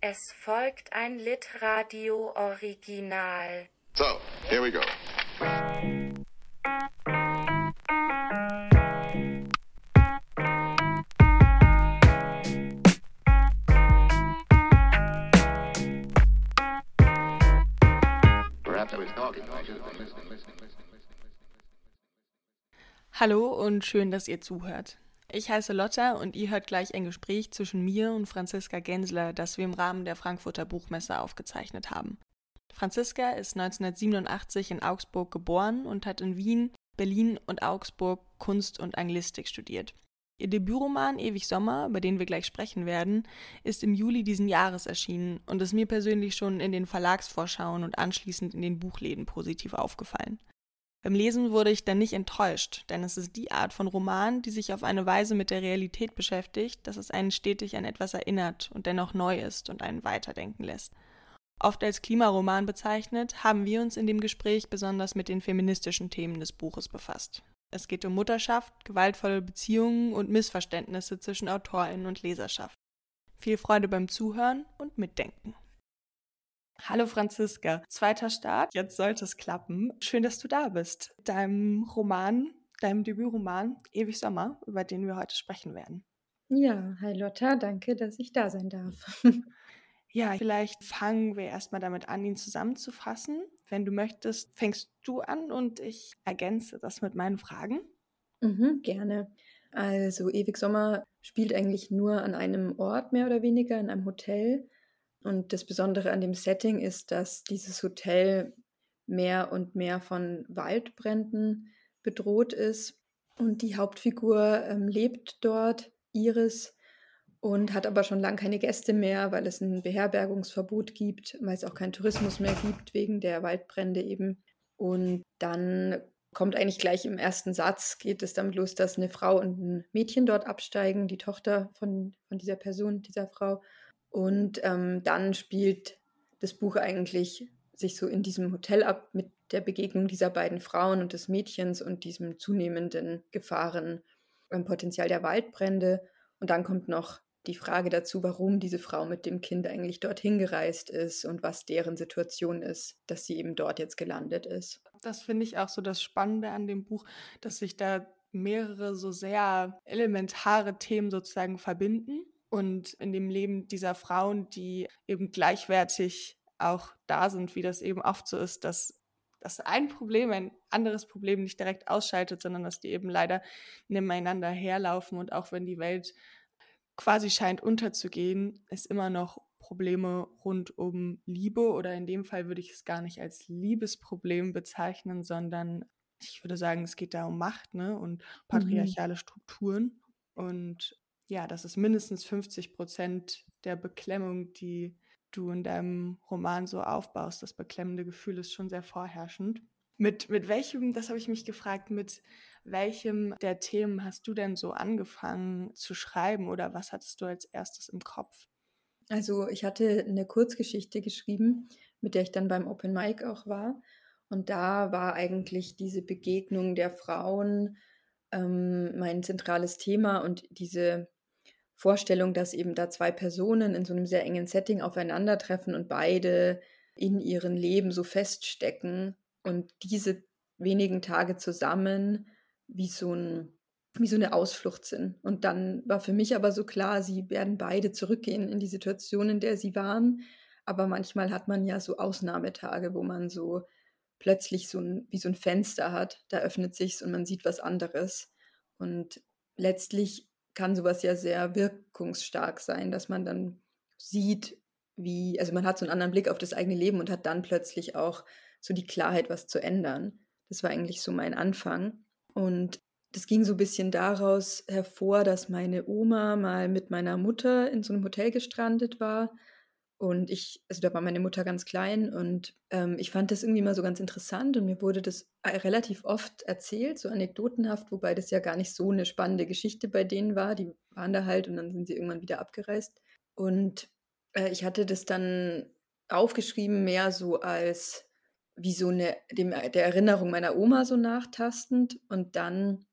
Es folgt ein Litradio Original. So, here we go. Hallo und schön, dass ihr zuhört. Ich heiße Lotta und ihr hört gleich ein Gespräch zwischen mir und Franziska Gensler, das wir im Rahmen der Frankfurter Buchmesse aufgezeichnet haben. Franziska ist 1987 in Augsburg geboren und hat in Wien, Berlin und Augsburg Kunst und Anglistik studiert. Ihr Debütroman Ewig Sommer, über den wir gleich sprechen werden, ist im Juli diesen Jahres erschienen und ist mir persönlich schon in den Verlagsvorschauen und anschließend in den Buchläden positiv aufgefallen. Beim Lesen wurde ich dann nicht enttäuscht, denn es ist die Art von Roman, die sich auf eine Weise mit der Realität beschäftigt, dass es einen stetig an etwas erinnert und dennoch neu ist und einen weiterdenken lässt. Oft als Klimaroman bezeichnet, haben wir uns in dem Gespräch besonders mit den feministischen Themen des Buches befasst. Es geht um Mutterschaft, gewaltvolle Beziehungen und Missverständnisse zwischen Autorinnen und Leserschaft. Viel Freude beim Zuhören und Mitdenken. Hallo Franziska, zweiter Start, jetzt sollte es klappen. Schön, dass du da bist. Deinem Roman, deinem Debütroman Ewig Sommer, über den wir heute sprechen werden. Ja, hi Lotta, danke, dass ich da sein darf. Ja, vielleicht fangen wir erstmal damit an, ihn zusammenzufassen. Wenn du möchtest, fängst du an und ich ergänze das mit meinen Fragen. Mhm, gerne. Also Ewig Sommer spielt eigentlich nur an einem Ort mehr oder weniger, in einem Hotel. Und das Besondere an dem Setting ist, dass dieses Hotel mehr und mehr von Waldbränden bedroht ist. Und die Hauptfigur ähm, lebt dort, Iris, und hat aber schon lange keine Gäste mehr, weil es ein Beherbergungsverbot gibt, weil es auch keinen Tourismus mehr gibt wegen der Waldbrände eben. Und dann kommt eigentlich gleich im ersten Satz, geht es damit los, dass eine Frau und ein Mädchen dort absteigen, die Tochter von, von dieser Person, dieser Frau. Und ähm, dann spielt das Buch eigentlich sich so in diesem Hotel ab mit der Begegnung dieser beiden Frauen und des Mädchens und diesem zunehmenden Gefahrenpotenzial ähm, der Waldbrände. Und dann kommt noch die Frage dazu, warum diese Frau mit dem Kind eigentlich dorthin gereist ist und was deren Situation ist, dass sie eben dort jetzt gelandet ist. Das finde ich auch so das Spannende an dem Buch, dass sich da mehrere so sehr elementare Themen sozusagen verbinden und in dem Leben dieser Frauen, die eben gleichwertig auch da sind, wie das eben oft so ist, dass, dass ein Problem ein anderes Problem nicht direkt ausschaltet, sondern dass die eben leider nebeneinander herlaufen und auch wenn die Welt quasi scheint unterzugehen, es immer noch Probleme rund um Liebe oder in dem Fall würde ich es gar nicht als Liebesproblem bezeichnen, sondern ich würde sagen, es geht da um Macht ne, und mhm. patriarchale mhm. Strukturen. Und ja, das ist mindestens 50 Prozent der Beklemmung, die du in deinem Roman so aufbaust. Das beklemmende Gefühl ist schon sehr vorherrschend. Mit, mit welchem, das habe ich mich gefragt, mit welchem der Themen hast du denn so angefangen zu schreiben oder was hattest du als erstes im Kopf? Also ich hatte eine Kurzgeschichte geschrieben, mit der ich dann beim Open Mic auch war. Und da war eigentlich diese Begegnung der Frauen ähm, mein zentrales Thema und diese Vorstellung, dass eben da zwei Personen in so einem sehr engen Setting aufeinandertreffen und beide in ihren Leben so feststecken und diese wenigen Tage zusammen wie so ein wie so eine Ausflucht sind. Und dann war für mich aber so klar, sie werden beide zurückgehen in die Situation, in der sie waren. Aber manchmal hat man ja so Ausnahmetage, wo man so plötzlich so ein, wie so ein Fenster hat, da öffnet sich's und man sieht was anderes. Und letztlich kann sowas ja sehr wirkungsstark sein, dass man dann sieht, wie, also man hat so einen anderen Blick auf das eigene Leben und hat dann plötzlich auch so die Klarheit, was zu ändern. Das war eigentlich so mein Anfang. Und das ging so ein bisschen daraus hervor, dass meine Oma mal mit meiner Mutter in so einem Hotel gestrandet war und ich, also da war meine Mutter ganz klein und ähm, ich fand das irgendwie mal so ganz interessant und mir wurde das äh, relativ oft erzählt, so anekdotenhaft, wobei das ja gar nicht so eine spannende Geschichte bei denen war. Die waren da halt und dann sind sie irgendwann wieder abgereist. Und äh, ich hatte das dann aufgeschrieben, mehr so als wie so eine, dem, der Erinnerung meiner Oma so nachtastend. Und dann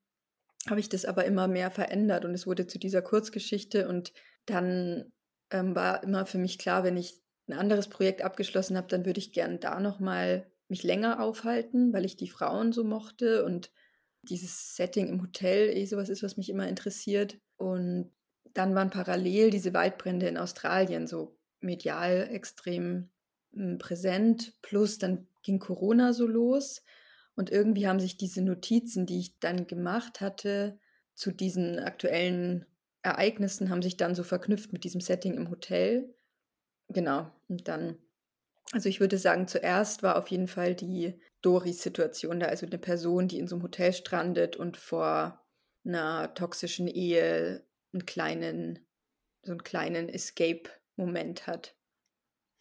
habe ich das aber immer mehr verändert und es wurde zu dieser Kurzgeschichte und dann ähm, war immer für mich klar, wenn ich ein anderes Projekt abgeschlossen habe, dann würde ich gern da nochmal mich länger aufhalten, weil ich die Frauen so mochte und dieses Setting im Hotel eh sowas ist, was mich immer interessiert. Und dann waren parallel diese Waldbrände in Australien so medial extrem hm, präsent. Plus dann ging Corona so los. Und irgendwie haben sich diese Notizen, die ich dann gemacht hatte, zu diesen aktuellen Ereignissen, haben sich dann so verknüpft mit diesem Setting im Hotel. Genau. Und dann, also ich würde sagen, zuerst war auf jeden Fall die Doris-Situation da, also eine Person, die in so einem Hotel strandet und vor einer toxischen Ehe einen kleinen, so einen kleinen Escape-Moment hat.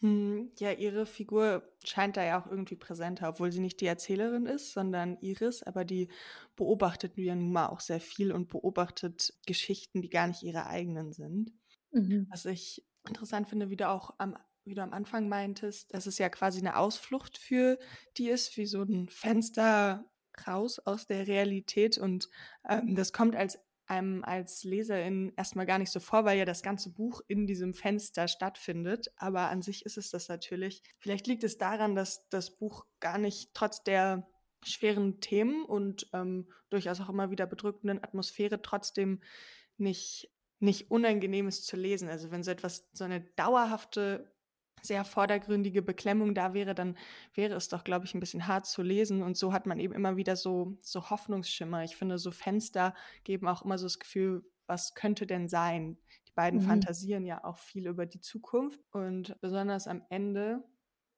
Hm, ja, ihre Figur scheint da ja auch irgendwie präsenter, obwohl sie nicht die Erzählerin ist, sondern Iris, aber die beobachtet ja nun mal auch sehr viel und beobachtet Geschichten, die gar nicht ihre eigenen sind. Mhm. Was ich interessant finde, wie du auch am, wie du am Anfang meintest, dass es ja quasi eine Ausflucht für die ist, wie so ein Fenster raus aus der Realität und ähm, das kommt als einem als Leserin erstmal gar nicht so vor, weil ja das ganze Buch in diesem Fenster stattfindet. Aber an sich ist es das natürlich. Vielleicht liegt es daran, dass das Buch gar nicht trotz der schweren Themen und ähm, durchaus auch immer wieder bedrückenden Atmosphäre trotzdem nicht, nicht unangenehm ist zu lesen. Also wenn so etwas, so eine dauerhafte sehr vordergründige Beklemmung da wäre, dann wäre es doch, glaube ich, ein bisschen hart zu lesen. Und so hat man eben immer wieder so, so Hoffnungsschimmer. Ich finde, so Fenster geben auch immer so das Gefühl, was könnte denn sein? Die beiden mhm. fantasieren ja auch viel über die Zukunft. Und besonders am Ende,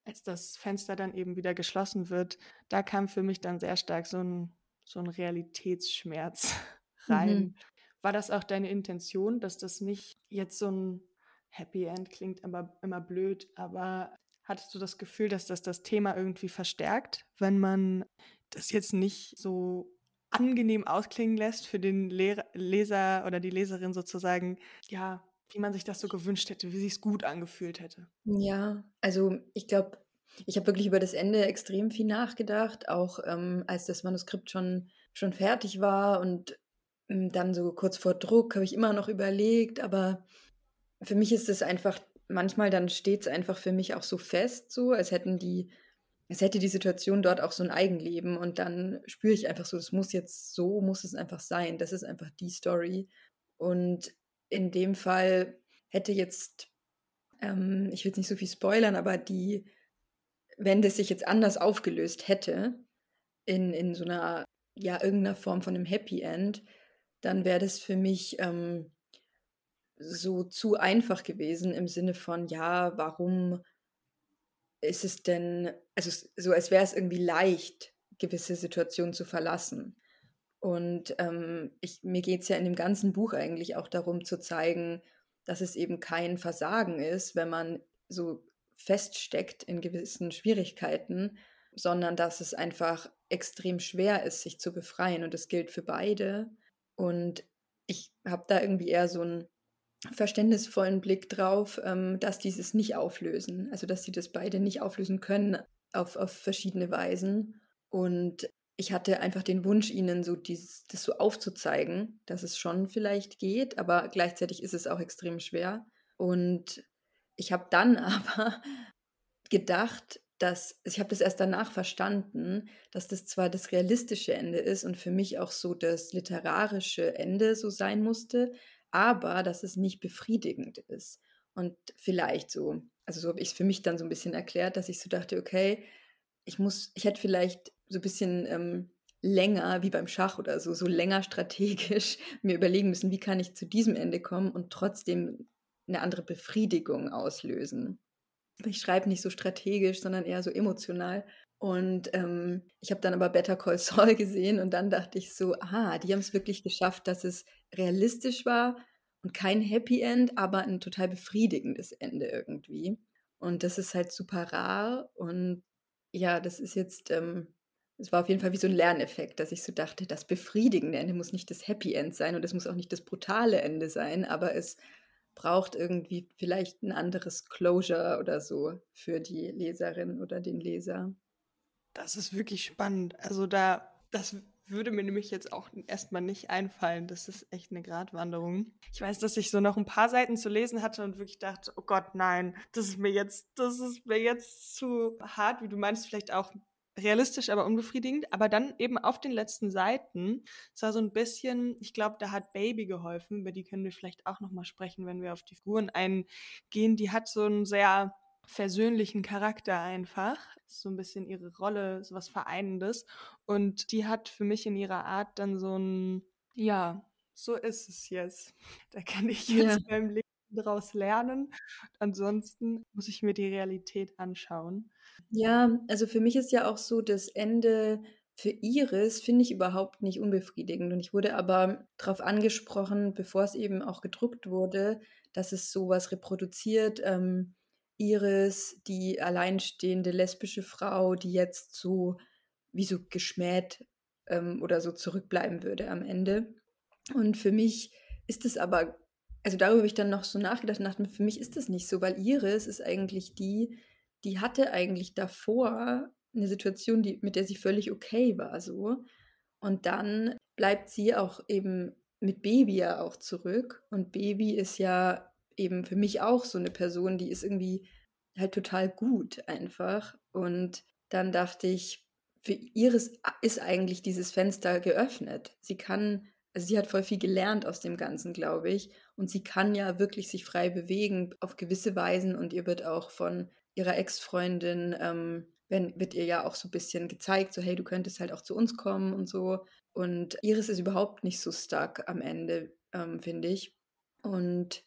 als das Fenster dann eben wieder geschlossen wird, da kam für mich dann sehr stark so ein, so ein Realitätsschmerz rein. Mhm. War das auch deine Intention, dass das nicht jetzt so ein Happy End klingt aber immer blöd, aber hattest du das Gefühl, dass das das Thema irgendwie verstärkt, wenn man das jetzt nicht so angenehm ausklingen lässt für den Lehr Leser oder die Leserin sozusagen, ja, wie man sich das so gewünscht hätte, wie sich es gut angefühlt hätte? Ja, also ich glaube, ich habe wirklich über das Ende extrem viel nachgedacht, auch ähm, als das Manuskript schon, schon fertig war und ähm, dann so kurz vor Druck habe ich immer noch überlegt, aber für mich ist es einfach, manchmal dann steht es einfach für mich auch so fest, so, als hätten die, als hätte die Situation dort auch so ein Eigenleben und dann spüre ich einfach so, es muss jetzt so, muss es einfach sein. Das ist einfach die Story. Und in dem Fall hätte jetzt, ähm, ich will jetzt nicht so viel spoilern, aber die, wenn das sich jetzt anders aufgelöst hätte, in, in so einer, ja, irgendeiner Form von einem Happy End, dann wäre das für mich ähm, so zu einfach gewesen im Sinne von, ja, warum ist es denn, also so als wäre es irgendwie leicht, gewisse Situationen zu verlassen. Und ähm, ich, mir geht es ja in dem ganzen Buch eigentlich auch darum zu zeigen, dass es eben kein Versagen ist, wenn man so feststeckt in gewissen Schwierigkeiten, sondern dass es einfach extrem schwer ist, sich zu befreien. Und das gilt für beide. Und ich habe da irgendwie eher so ein verständnisvollen Blick drauf, ähm, dass dieses nicht auflösen. Also dass sie das beide nicht auflösen können auf, auf verschiedene Weisen. Und ich hatte einfach den Wunsch, ihnen so dieses, das so aufzuzeigen, dass es schon vielleicht geht, aber gleichzeitig ist es auch extrem schwer. Und ich habe dann aber gedacht, dass ich habe das erst danach verstanden, dass das zwar das realistische Ende ist und für mich auch so das literarische Ende so sein musste, aber dass es nicht befriedigend ist. Und vielleicht so, also so habe ich es für mich dann so ein bisschen erklärt, dass ich so dachte, okay, ich muss, ich hätte vielleicht so ein bisschen ähm, länger, wie beim Schach oder so, so länger strategisch mir überlegen müssen, wie kann ich zu diesem Ende kommen und trotzdem eine andere Befriedigung auslösen. Ich schreibe nicht so strategisch, sondern eher so emotional. Und ähm, ich habe dann aber Better Call Saul gesehen und dann dachte ich so, aha, die haben es wirklich geschafft, dass es realistisch war und kein Happy End, aber ein total befriedigendes Ende irgendwie. Und das ist halt super rar und ja, das ist jetzt, ähm, es war auf jeden Fall wie so ein Lerneffekt, dass ich so dachte, das befriedigende Ende muss nicht das Happy End sein und es muss auch nicht das brutale Ende sein, aber es braucht irgendwie vielleicht ein anderes Closure oder so für die Leserin oder den Leser. Das ist wirklich spannend. Also da, das würde mir nämlich jetzt auch erstmal nicht einfallen. Das ist echt eine Gratwanderung. Ich weiß, dass ich so noch ein paar Seiten zu lesen hatte und wirklich dachte, oh Gott, nein, das ist mir jetzt, das ist mir jetzt zu hart, wie du meinst, vielleicht auch realistisch, aber unbefriedigend. Aber dann eben auf den letzten Seiten, es war so ein bisschen, ich glaube, da hat Baby geholfen, über die können wir vielleicht auch nochmal sprechen, wenn wir auf die Figuren eingehen. Die hat so einen sehr versöhnlichen Charakter einfach. So ein bisschen ihre Rolle, so was Vereinendes. Und die hat für mich in ihrer Art dann so ein, ja, so ist es jetzt. Da kann ich jetzt ja. beim Leben daraus lernen. Ansonsten muss ich mir die Realität anschauen. Ja, also für mich ist ja auch so, das Ende für Iris finde ich überhaupt nicht unbefriedigend. Und ich wurde aber darauf angesprochen, bevor es eben auch gedruckt wurde, dass es sowas reproduziert. Ähm, Iris, die alleinstehende lesbische Frau, die jetzt so wie so geschmäht ähm, oder so zurückbleiben würde am Ende. Und für mich ist es aber, also darüber habe ich dann noch so nachgedacht und dachte mir, für mich ist das nicht so, weil Iris ist eigentlich die, die hatte eigentlich davor eine Situation, die, mit der sie völlig okay war, so. Und dann bleibt sie auch eben mit Baby ja auch zurück. Und Baby ist ja eben für mich auch so eine Person, die ist irgendwie halt total gut einfach. Und dann dachte ich, für Iris ist eigentlich dieses Fenster geöffnet. Sie kann, also sie hat voll viel gelernt aus dem Ganzen, glaube ich. Und sie kann ja wirklich sich frei bewegen auf gewisse Weisen und ihr wird auch von ihrer Ex-Freundin, ähm, wird ihr ja auch so ein bisschen gezeigt, so hey, du könntest halt auch zu uns kommen und so. Und Iris ist überhaupt nicht so stark am Ende, ähm, finde ich. Und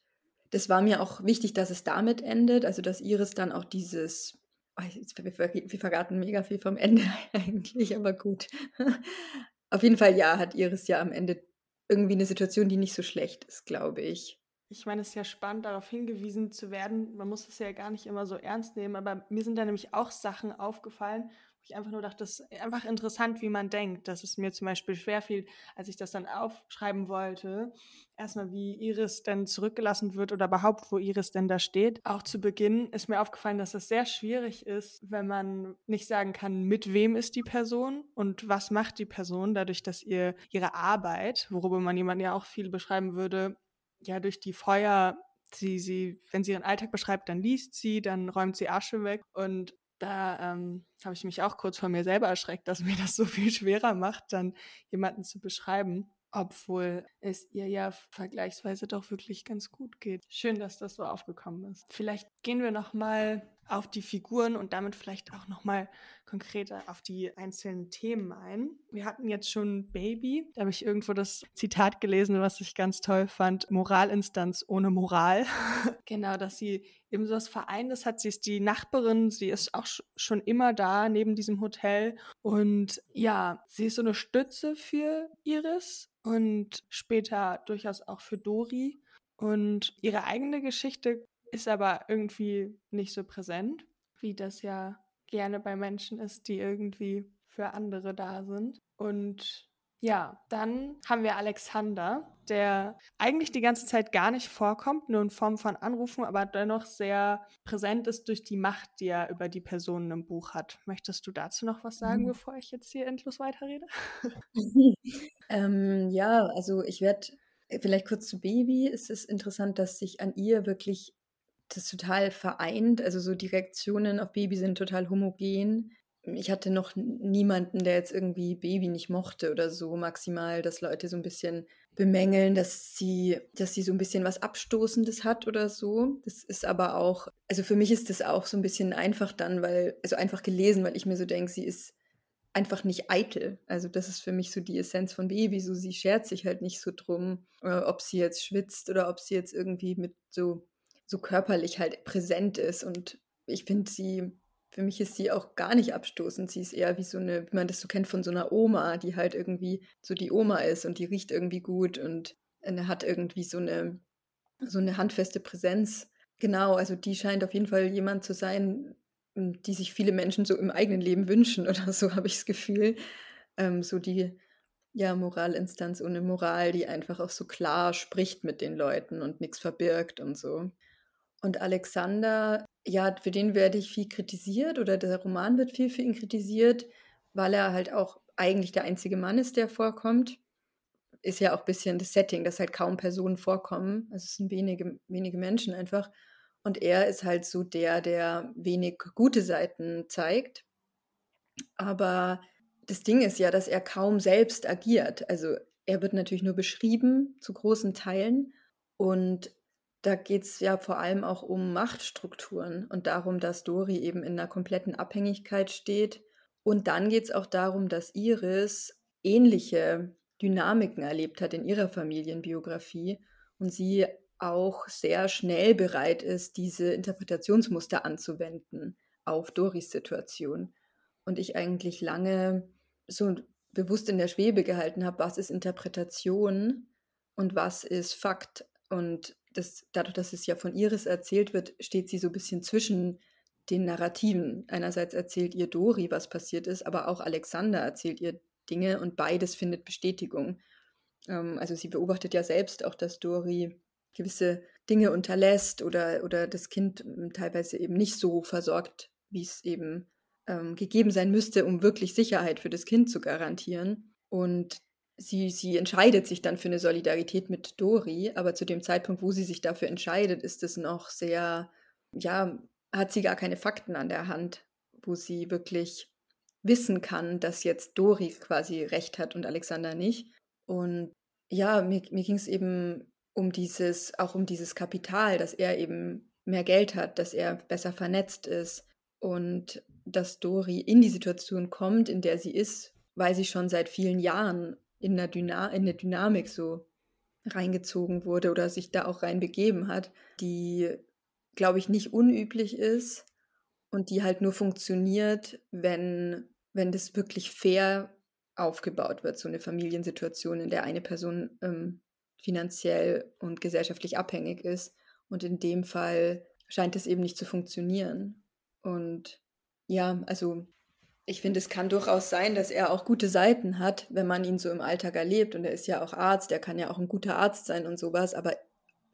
das war mir auch wichtig, dass es damit endet, also dass Iris dann auch dieses, oh, wir, wir verraten mega viel vom Ende eigentlich, aber gut. Auf jeden Fall, ja, hat Iris ja am Ende irgendwie eine Situation, die nicht so schlecht ist, glaube ich ich meine, es ist ja spannend, darauf hingewiesen zu werden. Man muss es ja gar nicht immer so ernst nehmen, aber mir sind da nämlich auch Sachen aufgefallen, wo ich einfach nur dachte, das ist einfach interessant, wie man denkt. Dass es mir zum Beispiel schwerfiel, als ich das dann aufschreiben wollte, erstmal wie Iris denn zurückgelassen wird oder überhaupt, wo Iris denn da steht. Auch zu Beginn ist mir aufgefallen, dass es sehr schwierig ist, wenn man nicht sagen kann, mit wem ist die Person und was macht die Person, dadurch, dass ihr ihre Arbeit, worüber man jemanden ja auch viel beschreiben würde, ja durch die Feuer, sie, sie, wenn sie ihren Alltag beschreibt, dann liest sie, dann räumt sie Asche weg und da ähm, habe ich mich auch kurz von mir selber erschreckt, dass mir das so viel schwerer macht, dann jemanden zu beschreiben, obwohl es ihr ja vergleichsweise doch wirklich ganz gut geht. Schön, dass das so aufgekommen ist. Vielleicht gehen wir noch mal auf die Figuren und damit vielleicht auch noch mal konkreter auf die einzelnen Themen ein. Wir hatten jetzt schon Baby, da habe ich irgendwo das Zitat gelesen, was ich ganz toll fand, Moralinstanz ohne Moral. genau, dass sie eben so was vereint ist, hat sie ist die Nachbarin, sie ist auch schon immer da neben diesem Hotel und ja, sie ist so eine Stütze für Iris und später durchaus auch für Dori. Und ihre eigene Geschichte ist aber irgendwie nicht so präsent, wie das ja gerne bei Menschen ist, die irgendwie für andere da sind. Und ja, dann haben wir Alexander, der eigentlich die ganze Zeit gar nicht vorkommt, nur in Form von Anrufen, aber dennoch sehr präsent ist durch die Macht, die er über die Personen im Buch hat. Möchtest du dazu noch was sagen, mhm. bevor ich jetzt hier endlos weiterrede? ähm, ja, also ich werde vielleicht kurz zu Baby. Es ist interessant, dass sich an ihr wirklich das total vereint. Also so die Reaktionen auf Baby sind total homogen. Ich hatte noch niemanden, der jetzt irgendwie Baby nicht mochte oder so. Maximal, dass Leute so ein bisschen bemängeln, dass sie, dass sie so ein bisschen was Abstoßendes hat oder so. Das ist aber auch, also für mich ist das auch so ein bisschen einfach dann, weil, also einfach gelesen, weil ich mir so denke, sie ist einfach nicht eitel. Also das ist für mich so die Essenz von Baby. So sie schert sich halt nicht so drum, äh, ob sie jetzt schwitzt oder ob sie jetzt irgendwie mit so so körperlich halt präsent ist. Und ich finde sie, für mich ist sie auch gar nicht abstoßend. Sie ist eher wie so eine, wie man das so kennt von so einer Oma, die halt irgendwie so die Oma ist und die riecht irgendwie gut und hat irgendwie so eine, so eine handfeste Präsenz. Genau, also die scheint auf jeden Fall jemand zu sein, die sich viele Menschen so im eigenen Leben wünschen oder so, habe ich das Gefühl. Ähm, so die ja, Moralinstanz ohne Moral, die einfach auch so klar spricht mit den Leuten und nichts verbirgt und so. Und Alexander, ja, für den werde ich viel kritisiert oder der Roman wird viel für ihn kritisiert, weil er halt auch eigentlich der einzige Mann ist, der vorkommt. Ist ja auch ein bisschen das Setting, dass halt kaum Personen vorkommen. Also es sind wenige, wenige Menschen einfach. Und er ist halt so der, der wenig gute Seiten zeigt. Aber das Ding ist ja, dass er kaum selbst agiert. Also er wird natürlich nur beschrieben zu großen Teilen. Und da geht es ja vor allem auch um Machtstrukturen und darum, dass Dori eben in einer kompletten Abhängigkeit steht. Und dann geht es auch darum, dass Iris ähnliche Dynamiken erlebt hat in ihrer Familienbiografie und sie auch sehr schnell bereit ist, diese Interpretationsmuster anzuwenden auf Doris Situation. Und ich eigentlich lange so bewusst in der Schwebe gehalten habe, was ist Interpretation und was ist Fakt. Und das, dadurch, dass es ja von Iris erzählt wird, steht sie so ein bisschen zwischen den Narrativen. Einerseits erzählt ihr Dori, was passiert ist, aber auch Alexander erzählt ihr Dinge und beides findet Bestätigung. Ähm, also sie beobachtet ja selbst auch, dass Dori gewisse Dinge unterlässt oder, oder das Kind hm, teilweise eben nicht so versorgt, wie es eben ähm, gegeben sein müsste, um wirklich Sicherheit für das Kind zu garantieren. Und sie, sie entscheidet sich dann für eine Solidarität mit Dori, aber zu dem Zeitpunkt, wo sie sich dafür entscheidet, ist es noch sehr, ja, hat sie gar keine Fakten an der Hand, wo sie wirklich wissen kann, dass jetzt Dori quasi recht hat und Alexander nicht. Und ja, mir, mir ging es eben um dieses, auch um dieses Kapital, dass er eben mehr Geld hat, dass er besser vernetzt ist und dass Dori in die Situation kommt, in der sie ist, weil sie schon seit vielen Jahren in eine, Dyna in eine Dynamik so reingezogen wurde oder sich da auch reinbegeben hat, die, glaube ich, nicht unüblich ist und die halt nur funktioniert, wenn, wenn das wirklich fair aufgebaut wird, so eine Familiensituation, in der eine Person ähm, finanziell und gesellschaftlich abhängig ist. Und in dem Fall scheint es eben nicht zu funktionieren. Und ja, also ich finde, es kann durchaus sein, dass er auch gute Seiten hat, wenn man ihn so im Alltag erlebt. Und er ist ja auch Arzt, er kann ja auch ein guter Arzt sein und sowas. Aber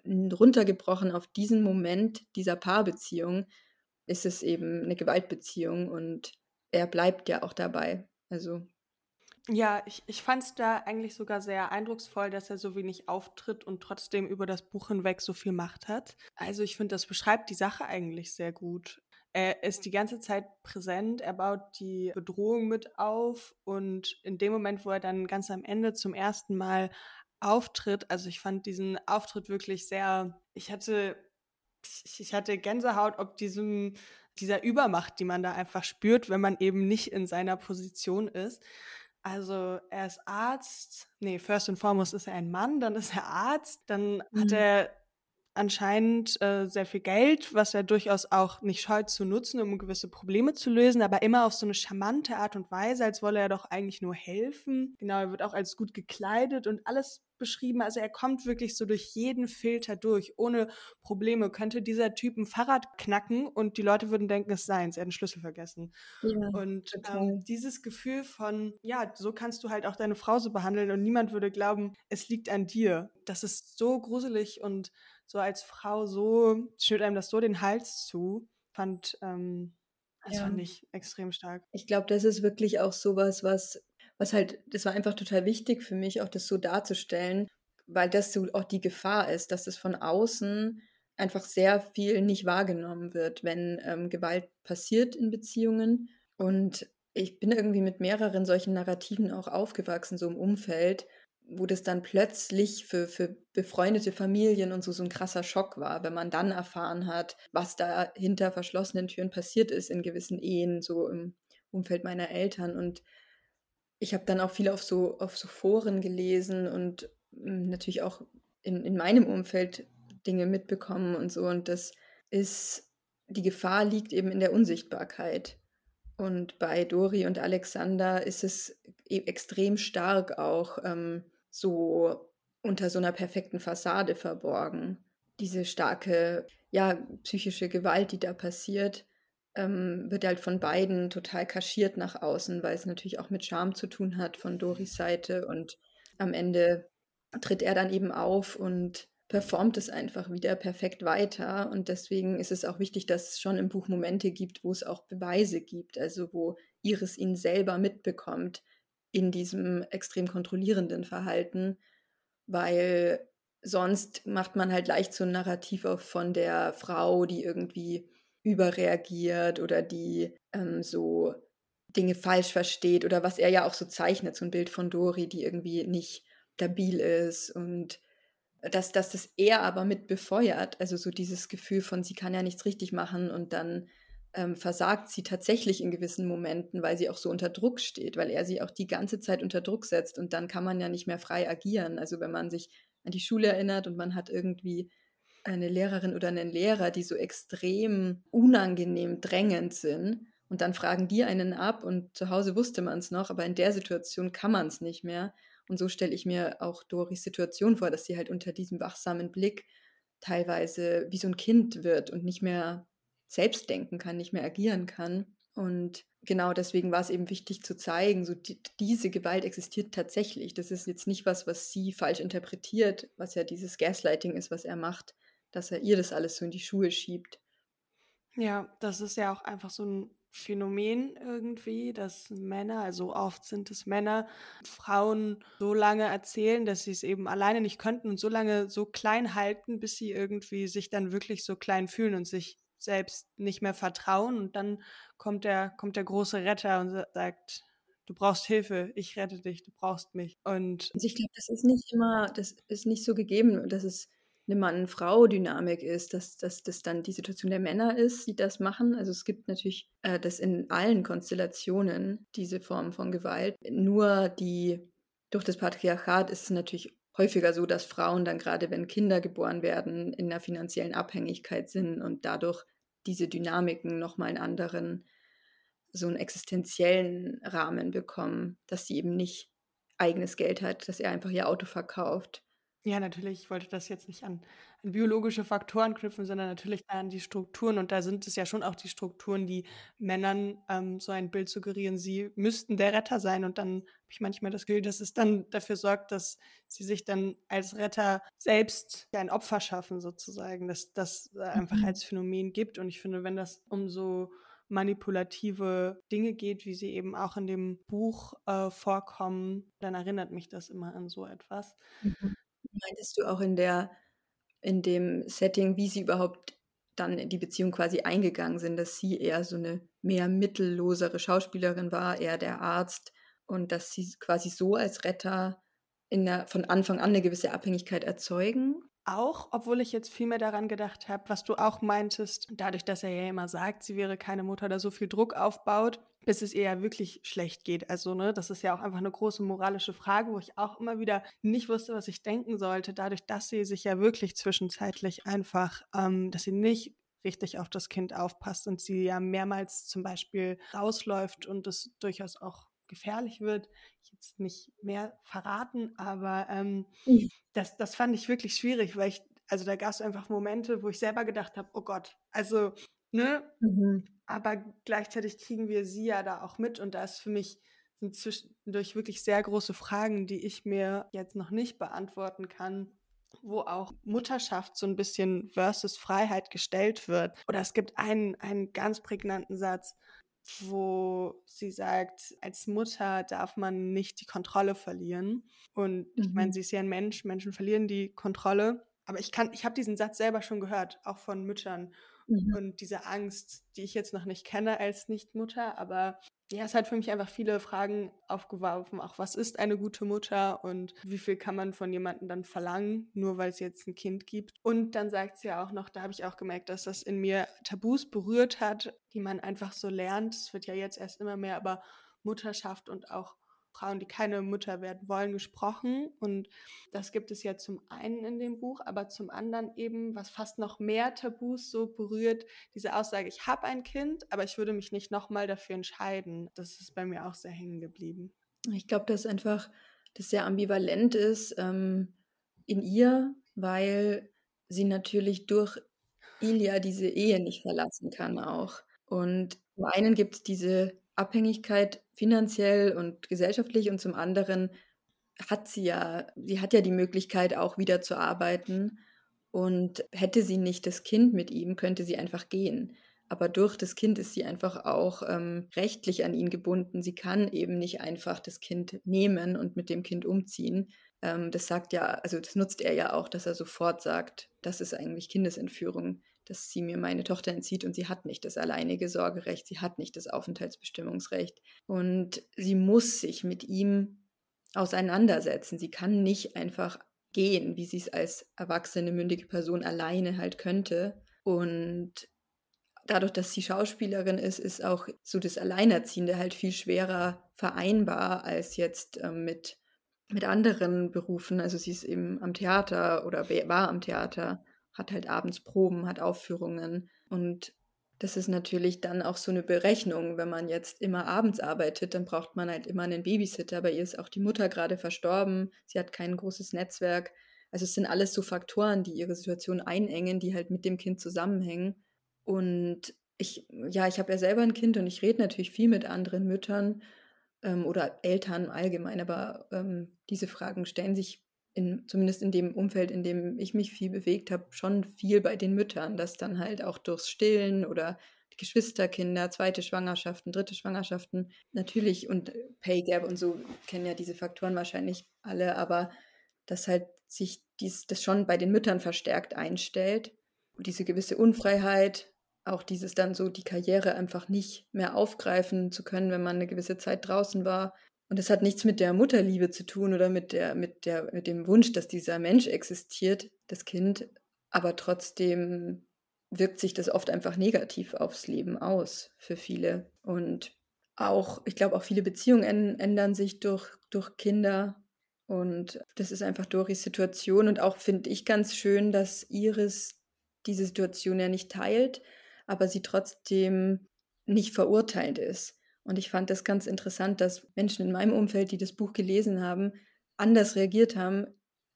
runtergebrochen auf diesen Moment dieser Paarbeziehung ist es eben eine Gewaltbeziehung und er bleibt ja auch dabei. Also ja, ich, ich fand es da eigentlich sogar sehr eindrucksvoll, dass er so wenig auftritt und trotzdem über das Buch hinweg so viel Macht hat. Also ich finde, das beschreibt die Sache eigentlich sehr gut. Er ist die ganze Zeit präsent, er baut die Bedrohung mit auf und in dem Moment, wo er dann ganz am Ende zum ersten Mal auftritt, also ich fand diesen Auftritt wirklich sehr, ich hatte, ich hatte Gänsehaut ob diesem, dieser Übermacht, die man da einfach spürt, wenn man eben nicht in seiner Position ist. Also er ist Arzt, nee, first and foremost ist er ein Mann, dann ist er Arzt, dann mhm. hat er anscheinend äh, sehr viel Geld, was er durchaus auch nicht scheut zu nutzen, um gewisse Probleme zu lösen, aber immer auf so eine charmante Art und Weise, als wolle er doch eigentlich nur helfen. Genau, er wird auch als gut gekleidet und alles beschrieben. Also er kommt wirklich so durch jeden Filter durch, ohne Probleme. Könnte dieser Typ ein Fahrrad knacken und die Leute würden denken, es sei seins, er hat einen Schlüssel vergessen. Ja, und ähm, dieses Gefühl von, ja, so kannst du halt auch deine Frau so behandeln und niemand würde glauben, es liegt an dir. Das ist so gruselig und so als Frau so, schnürt einem das so den Hals zu. Fand, ähm, das ja. fand ich extrem stark. Ich glaube, das ist wirklich auch sowas, was was halt, das war einfach total wichtig für mich, auch das so darzustellen, weil das so auch die Gefahr ist, dass es von außen einfach sehr viel nicht wahrgenommen wird, wenn ähm, Gewalt passiert in Beziehungen. Und ich bin irgendwie mit mehreren solchen Narrativen auch aufgewachsen, so im Umfeld, wo das dann plötzlich für, für befreundete Familien und so so ein krasser Schock war, wenn man dann erfahren hat, was da hinter verschlossenen Türen passiert ist in gewissen Ehen, so im Umfeld meiner Eltern. Und ich habe dann auch viel auf so, auf so Foren gelesen und hm, natürlich auch in, in meinem Umfeld Dinge mitbekommen und so. Und das ist, die Gefahr liegt eben in der Unsichtbarkeit. Und bei Dori und Alexander ist es e, extrem stark auch ähm, so unter so einer perfekten Fassade verborgen. Diese starke, ja, psychische Gewalt, die da passiert ähm, wird halt von beiden total kaschiert nach außen, weil es natürlich auch mit Scham zu tun hat von Doris Seite. Und am Ende tritt er dann eben auf und performt es einfach wieder perfekt weiter. Und deswegen ist es auch wichtig, dass es schon im Buch Momente gibt, wo es auch Beweise gibt, also wo Iris ihn selber mitbekommt in diesem extrem kontrollierenden Verhalten, weil sonst macht man halt leicht so ein Narrativ auf von der Frau, die irgendwie überreagiert oder die ähm, so Dinge falsch versteht oder was er ja auch so zeichnet, so ein Bild von Dori, die irgendwie nicht stabil ist und dass, dass das er aber mit befeuert, also so dieses Gefühl von, sie kann ja nichts richtig machen und dann ähm, versagt sie tatsächlich in gewissen Momenten, weil sie auch so unter Druck steht, weil er sie auch die ganze Zeit unter Druck setzt und dann kann man ja nicht mehr frei agieren. Also wenn man sich an die Schule erinnert und man hat irgendwie eine Lehrerin oder einen Lehrer, die so extrem unangenehm drängend sind und dann fragen die einen ab und zu Hause wusste man es noch, aber in der Situation kann man es nicht mehr. Und so stelle ich mir auch Doris Situation vor, dass sie halt unter diesem wachsamen Blick teilweise wie so ein Kind wird und nicht mehr selbst denken kann, nicht mehr agieren kann. Und genau deswegen war es eben wichtig zu zeigen, so die, diese Gewalt existiert tatsächlich. Das ist jetzt nicht was, was sie falsch interpretiert, was ja dieses Gaslighting ist, was er macht, dass er ihr das alles so in die Schuhe schiebt. Ja, das ist ja auch einfach so ein Phänomen irgendwie, dass Männer, also oft sind es Männer, Frauen so lange erzählen, dass sie es eben alleine nicht könnten und so lange so klein halten, bis sie irgendwie sich dann wirklich so klein fühlen und sich selbst nicht mehr vertrauen. Und dann kommt der, kommt der große Retter und sagt, du brauchst Hilfe, ich rette dich, du brauchst mich. Und also ich glaube, das ist nicht immer, das ist nicht so gegeben, dass es eine Mann-Frau-Dynamik ist, dass, dass das dann die Situation der Männer ist, die das machen. Also es gibt natürlich äh, das in allen Konstellationen, diese Form von Gewalt. Nur die, durch das Patriarchat ist es natürlich häufiger so, dass Frauen dann gerade, wenn Kinder geboren werden, in einer finanziellen Abhängigkeit sind und dadurch diese Dynamiken nochmal einen anderen, so einen existenziellen Rahmen bekommen, dass sie eben nicht eigenes Geld hat, dass er einfach ihr Auto verkauft ja, natürlich. Ich wollte das jetzt nicht an, an biologische Faktoren knüpfen, sondern natürlich an die Strukturen. Und da sind es ja schon auch die Strukturen, die Männern ähm, so ein Bild suggerieren, sie müssten der Retter sein. Und dann habe ich manchmal das Gefühl, dass es dann dafür sorgt, dass sie sich dann als Retter selbst ein Opfer schaffen, sozusagen, dass das äh, einfach mhm. als Phänomen gibt. Und ich finde, wenn das um so manipulative Dinge geht, wie sie eben auch in dem Buch äh, vorkommen, dann erinnert mich das immer an so etwas. Mhm. Meintest du auch in der in dem Setting, wie sie überhaupt dann in die Beziehung quasi eingegangen sind, dass sie eher so eine mehr mittellosere Schauspielerin war, eher der Arzt und dass sie quasi so als Retter der, von Anfang an eine gewisse Abhängigkeit erzeugen? Auch, obwohl ich jetzt viel mehr daran gedacht habe, was du auch meintest, dadurch, dass er ja immer sagt, sie wäre keine Mutter, da so viel Druck aufbaut, bis es ihr ja wirklich schlecht geht. Also, ne, das ist ja auch einfach eine große moralische Frage, wo ich auch immer wieder nicht wusste, was ich denken sollte, dadurch, dass sie sich ja wirklich zwischenzeitlich einfach, ähm, dass sie nicht richtig auf das Kind aufpasst und sie ja mehrmals zum Beispiel rausläuft und es durchaus auch gefährlich wird. Ich jetzt nicht mehr verraten, aber ähm, mhm. das, das fand ich wirklich schwierig, weil ich, also da gab es einfach Momente, wo ich selber gedacht habe, oh Gott, also, ne? Mhm. Aber gleichzeitig kriegen wir sie ja da auch mit und da ist für mich sind zwischendurch wirklich sehr große Fragen, die ich mir jetzt noch nicht beantworten kann, wo auch Mutterschaft so ein bisschen versus Freiheit gestellt wird. Oder es gibt einen, einen ganz prägnanten Satz, wo sie sagt, als Mutter darf man nicht die Kontrolle verlieren. Und ich meine, mhm. sie ist ja ein Mensch, Menschen verlieren die Kontrolle. Aber ich kann, ich habe diesen Satz selber schon gehört, auch von Müttern. Mhm. Und diese Angst, die ich jetzt noch nicht kenne als Nichtmutter, aber ja, es hat für mich einfach viele Fragen aufgeworfen. Auch was ist eine gute Mutter und wie viel kann man von jemandem dann verlangen, nur weil es jetzt ein Kind gibt. Und dann sagt sie ja auch noch, da habe ich auch gemerkt, dass das in mir Tabus berührt hat, die man einfach so lernt. Es wird ja jetzt erst immer mehr über Mutterschaft und auch Frauen, die keine Mutter werden wollen, gesprochen. Und das gibt es ja zum einen in dem Buch, aber zum anderen eben, was fast noch mehr Tabus so berührt, diese Aussage, ich habe ein Kind, aber ich würde mich nicht nochmal dafür entscheiden. Das ist bei mir auch sehr hängen geblieben. Ich glaube, dass einfach das sehr ambivalent ist ähm, in ihr, weil sie natürlich durch Ilya diese Ehe nicht verlassen kann auch. Und zum einen gibt es diese Abhängigkeit finanziell und gesellschaftlich und zum anderen hat sie ja, sie hat ja die Möglichkeit auch wieder zu arbeiten und hätte sie nicht das Kind mit ihm, könnte sie einfach gehen. aber durch das Kind ist sie einfach auch ähm, rechtlich an ihn gebunden. Sie kann eben nicht einfach das Kind nehmen und mit dem Kind umziehen. Ähm, das sagt ja, also das nutzt er ja auch, dass er sofort sagt, das ist eigentlich Kindesentführung, dass sie mir meine Tochter entzieht und sie hat nicht das alleinige Sorgerecht, sie hat nicht das Aufenthaltsbestimmungsrecht. Und sie muss sich mit ihm auseinandersetzen. Sie kann nicht einfach gehen, wie sie es als erwachsene, mündige Person alleine halt könnte. Und dadurch, dass sie Schauspielerin ist, ist auch so das Alleinerziehende halt viel schwerer vereinbar als jetzt ähm, mit, mit anderen Berufen. Also sie ist eben am Theater oder war am Theater, hat halt abends Proben, hat Aufführungen und das ist natürlich dann auch so eine Berechnung. Wenn man jetzt immer abends arbeitet, dann braucht man halt immer einen Babysitter. Bei ihr ist auch die Mutter gerade verstorben. Sie hat kein großes Netzwerk. Also es sind alles so Faktoren, die ihre Situation einengen, die halt mit dem Kind zusammenhängen. Und ich, ja, ich habe ja selber ein Kind und ich rede natürlich viel mit anderen Müttern ähm, oder Eltern allgemein, aber ähm, diese Fragen stellen sich in, zumindest in dem Umfeld, in dem ich mich viel bewegt habe, schon viel bei den Müttern, dass dann halt auch durchs Stillen oder Geschwisterkinder, zweite Schwangerschaften, dritte Schwangerschaften, natürlich und Pay Gap und so kennen ja diese Faktoren wahrscheinlich alle, aber dass halt sich dies, das schon bei den Müttern verstärkt einstellt. Und diese gewisse Unfreiheit, auch dieses dann so die Karriere einfach nicht mehr aufgreifen zu können, wenn man eine gewisse Zeit draußen war. Und das hat nichts mit der Mutterliebe zu tun oder mit, der, mit, der, mit dem Wunsch, dass dieser Mensch existiert, das Kind, aber trotzdem wirkt sich das oft einfach negativ aufs Leben aus für viele. Und auch, ich glaube, auch viele Beziehungen ändern sich durch, durch Kinder. Und das ist einfach Doris Situation. Und auch finde ich ganz schön, dass Iris diese Situation ja nicht teilt, aber sie trotzdem nicht verurteilt ist. Und ich fand das ganz interessant, dass Menschen in meinem Umfeld, die das Buch gelesen haben, anders reagiert haben,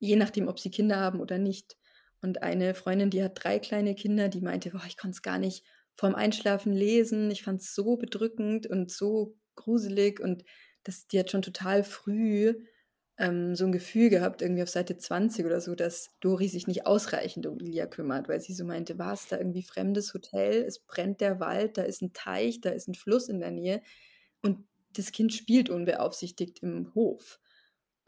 je nachdem, ob sie Kinder haben oder nicht. Und eine Freundin, die hat drei kleine Kinder, die meinte, boah, ich konnte es gar nicht vorm Einschlafen lesen. Ich fand es so bedrückend und so gruselig und das, die hat schon total früh ähm, so ein Gefühl gehabt, irgendwie auf Seite 20 oder so, dass Dori sich nicht ausreichend um Ilia kümmert, weil sie so meinte, war es da irgendwie fremdes Hotel, es brennt der Wald, da ist ein Teich, da ist ein Fluss in der Nähe und das Kind spielt unbeaufsichtigt im Hof.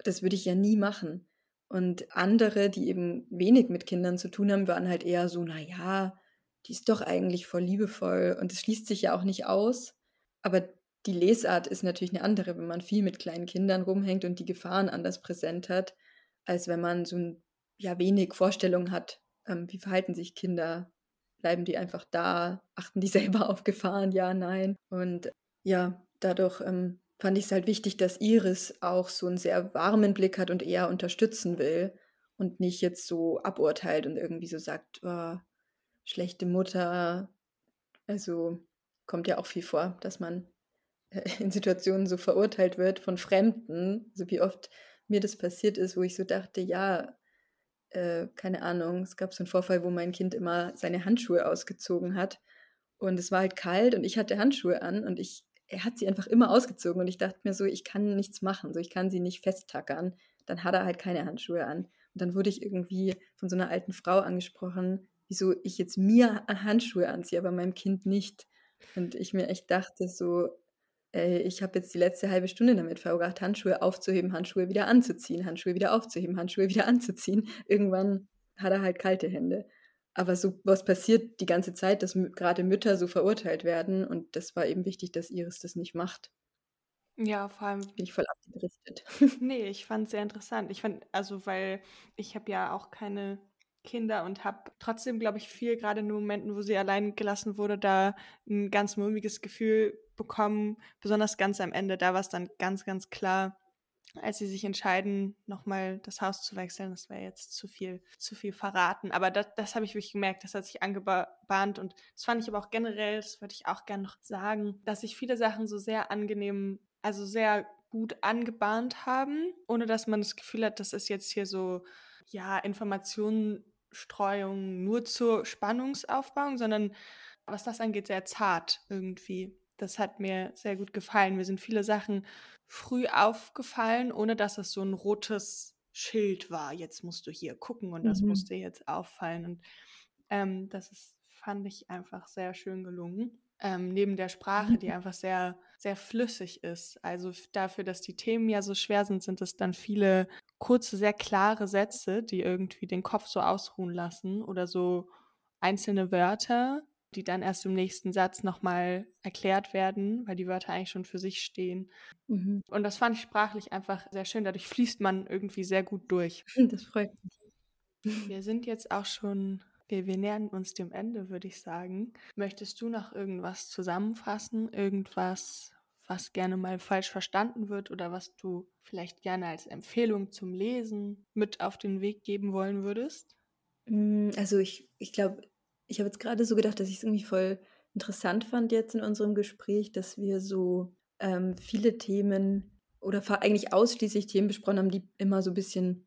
Das würde ich ja nie machen. Und andere, die eben wenig mit Kindern zu tun haben, waren halt eher so, naja, die ist doch eigentlich voll liebevoll und es schließt sich ja auch nicht aus. Aber die Lesart ist natürlich eine andere, wenn man viel mit kleinen Kindern rumhängt und die Gefahren anders präsent hat, als wenn man so ein, ja, wenig Vorstellung hat, ähm, wie verhalten sich Kinder, bleiben die einfach da, achten die selber auf Gefahren, ja, nein. Und ja, dadurch ähm, fand ich es halt wichtig, dass Iris auch so einen sehr warmen Blick hat und eher unterstützen will und nicht jetzt so aburteilt und irgendwie so sagt, oh, schlechte Mutter. Also kommt ja auch viel vor, dass man in Situationen so verurteilt wird von Fremden, so wie oft mir das passiert ist, wo ich so dachte, ja, äh, keine Ahnung, es gab so einen Vorfall, wo mein Kind immer seine Handschuhe ausgezogen hat und es war halt kalt und ich hatte Handschuhe an und ich, er hat sie einfach immer ausgezogen und ich dachte mir so, ich kann nichts machen, so ich kann sie nicht festtackern, dann hat er halt keine Handschuhe an. Und dann wurde ich irgendwie von so einer alten Frau angesprochen, wieso ich jetzt mir Handschuhe anziehe, aber meinem Kind nicht. Und ich mir echt dachte so, äh, ich habe jetzt die letzte halbe Stunde damit verbracht, Handschuhe aufzuheben, Handschuhe wieder anzuziehen, Handschuhe wieder aufzuheben, Handschuhe wieder anzuziehen. Irgendwann hat er halt kalte Hände. Aber so was passiert die ganze Zeit, dass gerade Mütter so verurteilt werden und das war eben wichtig, dass Iris das nicht macht. Ja, vor allem bin ich voll abgedriftet. nee, ich fand es sehr interessant. Ich fand, also weil ich habe ja auch keine Kinder und habe trotzdem, glaube ich, viel, gerade in den Momenten, wo sie allein gelassen wurde, da ein ganz mulmiges Gefühl bekommen, besonders ganz am Ende. Da war es dann ganz, ganz klar, als sie sich entscheiden, nochmal das Haus zu wechseln. Das wäre jetzt zu viel, zu viel verraten. Aber das, das habe ich wirklich gemerkt, das hat sich angebahnt und das fand ich aber auch generell, das würde ich auch gerne noch sagen, dass sich viele Sachen so sehr angenehm, also sehr gut angebahnt haben, ohne dass man das Gefühl hat, das ist jetzt hier so, ja, Informationenstreuung nur zur Spannungsaufbauung, sondern was das angeht, sehr zart irgendwie. Das hat mir sehr gut gefallen. Mir sind viele Sachen früh aufgefallen, ohne dass es so ein rotes Schild war. Jetzt musst du hier gucken und das mhm. muss dir jetzt auffallen. Und ähm, das ist, fand ich einfach sehr schön gelungen. Ähm, neben der Sprache, die einfach sehr, sehr flüssig ist. Also dafür, dass die Themen ja so schwer sind, sind es dann viele kurze, sehr klare Sätze, die irgendwie den Kopf so ausruhen lassen oder so einzelne Wörter, die dann erst im nächsten Satz nochmal erklärt werden, weil die Wörter eigentlich schon für sich stehen. Mhm. Und das fand ich sprachlich einfach sehr schön. Dadurch fließt man irgendwie sehr gut durch. Das freut mich. Wir sind jetzt auch schon, wir, wir nähern uns dem Ende, würde ich sagen. Möchtest du noch irgendwas zusammenfassen? Irgendwas, was gerne mal falsch verstanden wird oder was du vielleicht gerne als Empfehlung zum Lesen mit auf den Weg geben wollen würdest? Mm, also ich, ich glaube, ich habe jetzt gerade so gedacht, dass ich es irgendwie voll interessant fand jetzt in unserem Gespräch, dass wir so ähm, viele Themen oder eigentlich ausschließlich Themen besprochen haben, die immer so ein bisschen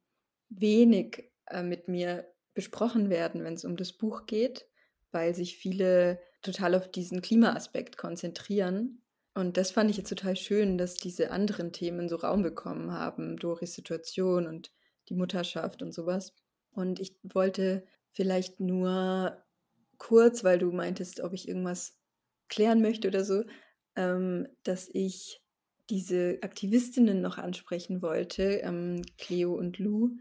wenig äh, mit mir besprochen werden, wenn es um das Buch geht, weil sich viele total auf diesen Klimaaspekt konzentrieren. Und das fand ich jetzt total schön, dass diese anderen Themen so Raum bekommen haben, Doris Situation und die Mutterschaft und sowas. Und ich wollte vielleicht nur kurz, weil du meintest, ob ich irgendwas klären möchte oder so, ähm, dass ich diese Aktivistinnen noch ansprechen wollte, ähm, Cleo und Lou,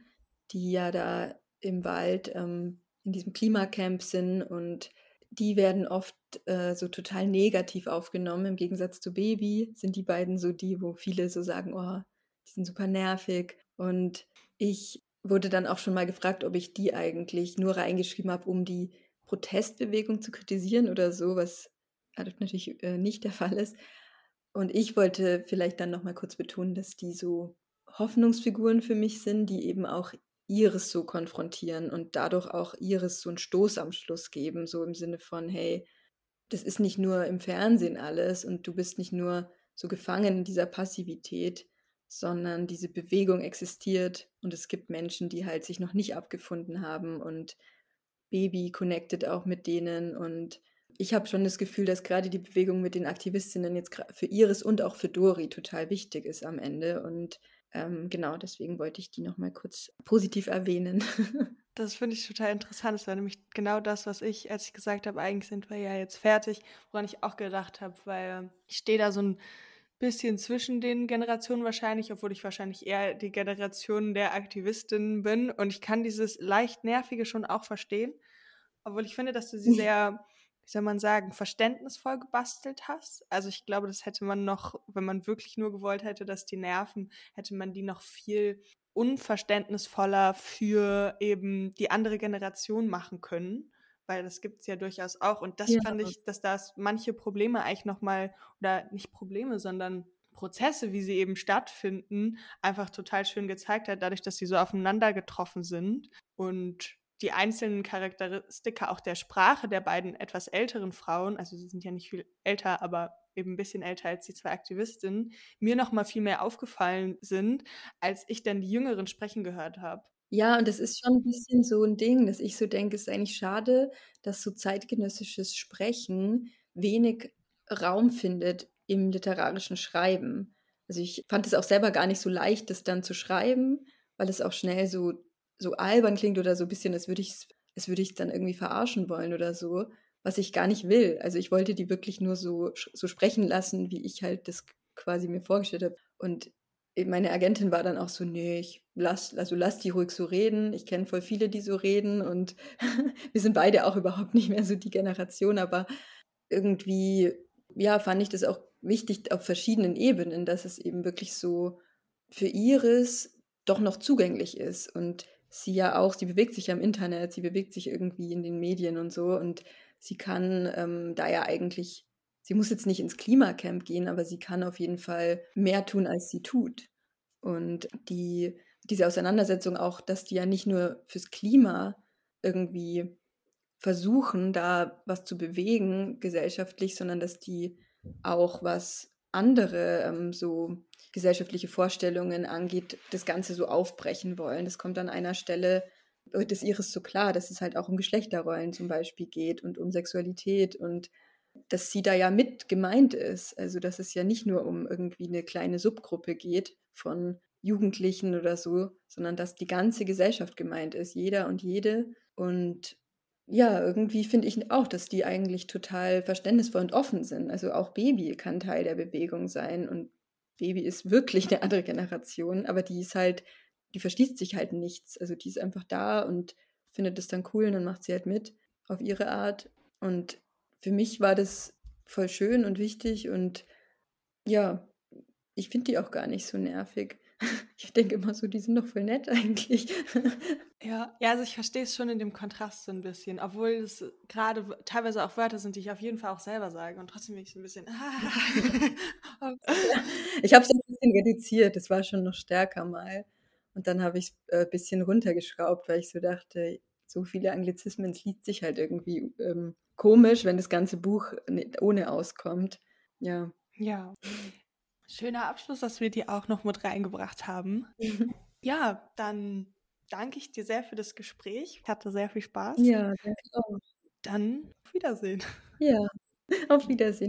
die ja da im Wald ähm, in diesem Klimacamp sind und die werden oft äh, so total negativ aufgenommen. Im Gegensatz zu Baby sind die beiden so die, wo viele so sagen, oh, die sind super nervig. Und ich wurde dann auch schon mal gefragt, ob ich die eigentlich nur reingeschrieben habe, um die Protestbewegung zu kritisieren oder so, was natürlich äh, nicht der Fall ist. Und ich wollte vielleicht dann noch mal kurz betonen, dass die so Hoffnungsfiguren für mich sind, die eben auch Iris so konfrontieren und dadurch auch Iris so einen Stoß am Schluss geben, so im Sinne von, hey, das ist nicht nur im Fernsehen alles und du bist nicht nur so gefangen in dieser Passivität, sondern diese Bewegung existiert und es gibt Menschen, die halt sich noch nicht abgefunden haben und Baby connected auch mit denen und ich habe schon das Gefühl, dass gerade die Bewegung mit den Aktivistinnen jetzt für Iris und auch für Dori total wichtig ist am Ende und ähm, genau, deswegen wollte ich die nochmal kurz positiv erwähnen. Das finde ich total interessant. Das war nämlich genau das, was ich, als ich gesagt habe, eigentlich sind wir ja jetzt fertig, woran ich auch gedacht habe, weil ich stehe da so ein bisschen zwischen den Generationen wahrscheinlich, obwohl ich wahrscheinlich eher die Generation der Aktivistinnen bin. Und ich kann dieses leicht nervige schon auch verstehen, obwohl ich finde, dass du sie sehr wie soll man sagen, verständnisvoll gebastelt hast. Also ich glaube, das hätte man noch, wenn man wirklich nur gewollt hätte, dass die Nerven, hätte man die noch viel unverständnisvoller für eben die andere Generation machen können. Weil das gibt es ja durchaus auch. Und das ja. fand ich, dass das manche Probleme eigentlich nochmal, oder nicht Probleme, sondern Prozesse, wie sie eben stattfinden, einfach total schön gezeigt hat, dadurch, dass sie so aufeinander getroffen sind. Und die einzelnen Charakteristika auch der Sprache der beiden etwas älteren Frauen, also sie sind ja nicht viel älter, aber eben ein bisschen älter als die zwei Aktivistinnen, mir noch mal viel mehr aufgefallen sind, als ich dann die Jüngeren sprechen gehört habe. Ja, und das ist schon ein bisschen so ein Ding, dass ich so denke, es ist eigentlich schade, dass so zeitgenössisches Sprechen wenig Raum findet im literarischen Schreiben. Also ich fand es auch selber gar nicht so leicht, das dann zu schreiben, weil es auch schnell so so albern klingt oder so ein bisschen, als würde ich es würde dann irgendwie verarschen wollen oder so, was ich gar nicht will. Also ich wollte die wirklich nur so, so sprechen lassen, wie ich halt das quasi mir vorgestellt habe. Und meine Agentin war dann auch so, nee, ich lass, also lass die ruhig so reden. Ich kenne voll viele, die so reden und wir sind beide auch überhaupt nicht mehr so die Generation, aber irgendwie, ja, fand ich das auch wichtig auf verschiedenen Ebenen, dass es eben wirklich so für Iris doch noch zugänglich ist und sie ja auch, sie bewegt sich ja im Internet, sie bewegt sich irgendwie in den Medien und so und sie kann ähm, da ja eigentlich, sie muss jetzt nicht ins Klimacamp gehen, aber sie kann auf jeden Fall mehr tun, als sie tut. Und die, diese Auseinandersetzung auch, dass die ja nicht nur fürs Klima irgendwie versuchen, da was zu bewegen gesellschaftlich, sondern dass die auch was andere ähm, so gesellschaftliche Vorstellungen angeht, das Ganze so aufbrechen wollen. Das kommt an einer Stelle, wird es ihres so klar, dass es halt auch um Geschlechterrollen zum Beispiel geht und um Sexualität und dass sie da ja mit gemeint ist. Also dass es ja nicht nur um irgendwie eine kleine Subgruppe geht von Jugendlichen oder so, sondern dass die ganze Gesellschaft gemeint ist, jeder und jede. Und ja, irgendwie finde ich auch, dass die eigentlich total verständnisvoll und offen sind. Also auch Baby kann Teil der Bewegung sein und Baby ist wirklich eine andere Generation, aber die ist halt, die verstießt sich halt nichts. Also die ist einfach da und findet es dann cool und dann macht sie halt mit auf ihre Art. Und für mich war das voll schön und wichtig und ja, ich finde die auch gar nicht so nervig. Ich denke immer so, die sind doch voll nett eigentlich. Ja, ja, also ich verstehe es schon in dem Kontrast so ein bisschen, obwohl es gerade teilweise auch Wörter sind, die ich auf jeden Fall auch selber sage und trotzdem bin ich so ein bisschen. ich habe es ein bisschen reduziert, es war schon noch stärker mal. Und dann habe ich es ein bisschen runtergeschraubt, weil ich so dachte, so viele Anglizismen, es liest sich halt irgendwie ähm, komisch, wenn das ganze Buch ohne auskommt. Ja. Ja. Schöner Abschluss, dass wir die auch noch mit reingebracht haben. ja, dann danke ich dir sehr für das Gespräch. Ich hatte sehr viel Spaß. Ja, danke auch. Dann auf Wiedersehen. Ja, auf Wiedersehen.